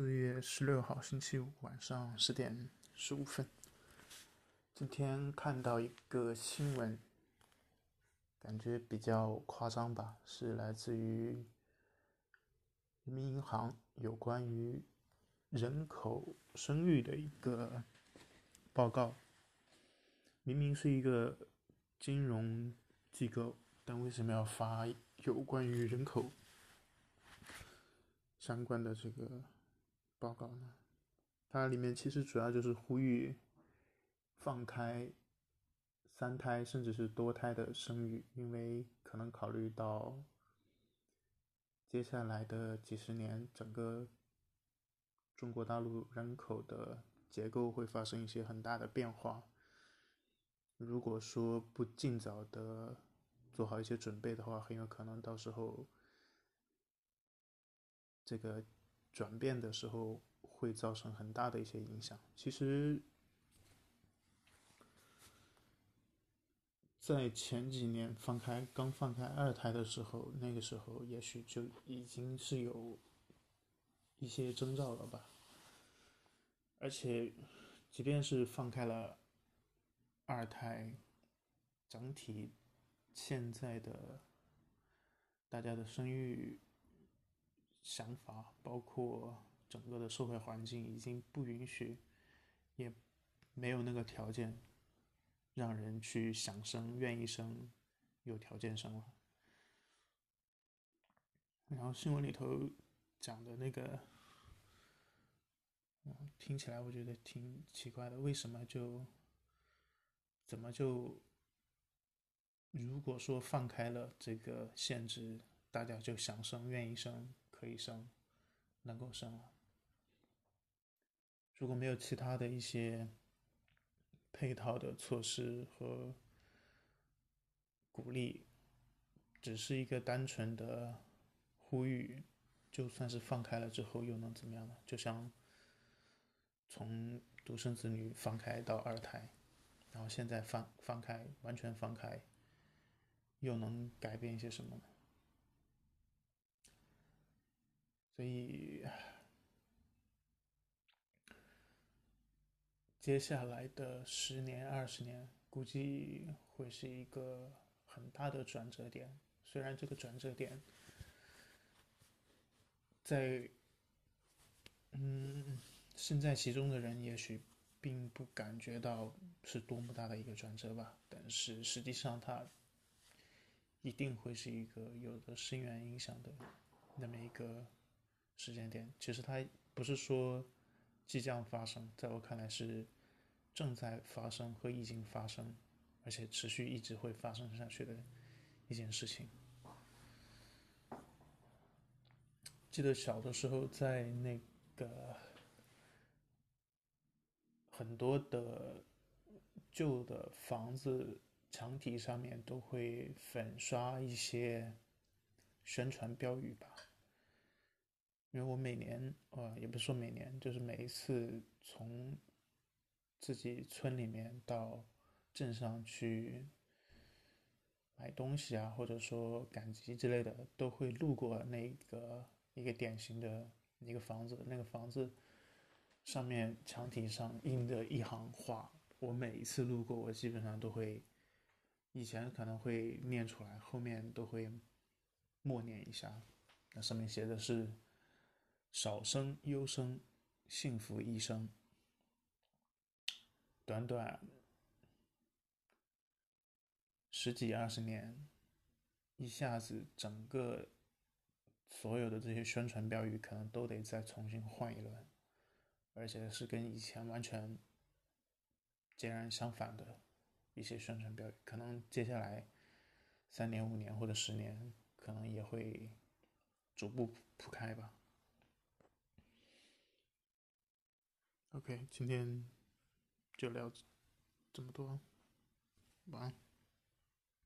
四月十六号星期五晚上十点十五分，今天看到一个新闻，感觉比较夸张吧，是来自于人民银行有关于人口生育的一个报告。明明是一个金融机构，但为什么要发有关于人口相关的这个？报告呢，它里面其实主要就是呼吁放开三胎甚至是多胎的生育，因为可能考虑到接下来的几十年，整个中国大陆人口的结构会发生一些很大的变化。如果说不尽早的做好一些准备的话，很有可能到时候这个。转变的时候会造成很大的一些影响。其实，在前几年放开刚放开二胎的时候，那个时候也许就已经是有一些征兆了吧。而且，即便是放开了二胎，整体现在的大家的生育。想法包括整个的社会环境已经不允许，也没有那个条件让人去想生、愿意生、有条件生了。然后新闻里头讲的那个，听起来我觉得挺奇怪的，为什么就怎么就如果说放开了这个限制，大家就想生、愿意生？可以生，能够生了。如果没有其他的一些配套的措施和鼓励，只是一个单纯的呼吁，就算是放开了之后，又能怎么样呢？就像从独生子女放开到二胎，然后现在放放开，完全放开，又能改变一些什么呢？所以，接下来的十年、二十年，估计会是一个很大的转折点。虽然这个转折点，在嗯身在其中的人也许并不感觉到是多么大的一个转折吧，但是实际上它一定会是一个有着深远影响的那么一个。时间点其实它不是说即将发生，在我看来是正在发生和已经发生，而且持续一直会发生下去的一件事情。记得小的时候在那个很多的旧的房子墙体上面都会粉刷一些宣传标语吧。因为我每年，呃，也不是说每年，就是每一次从自己村里面到镇上去买东西啊，或者说赶集之类的，都会路过那个一个典型的一个房子。那个房子上面墙体上印的一行话，我每一次路过，我基本上都会，以前可能会念出来，后面都会默念一下。那上面写的是。少生优生，幸福一生。短短十几二十年，一下子整个所有的这些宣传标语可能都得再重新换一轮，而且是跟以前完全截然相反的一些宣传标语，可能接下来三年、五年或者十年，可能也会逐步铺开吧。OK，今天就聊这么多，晚安。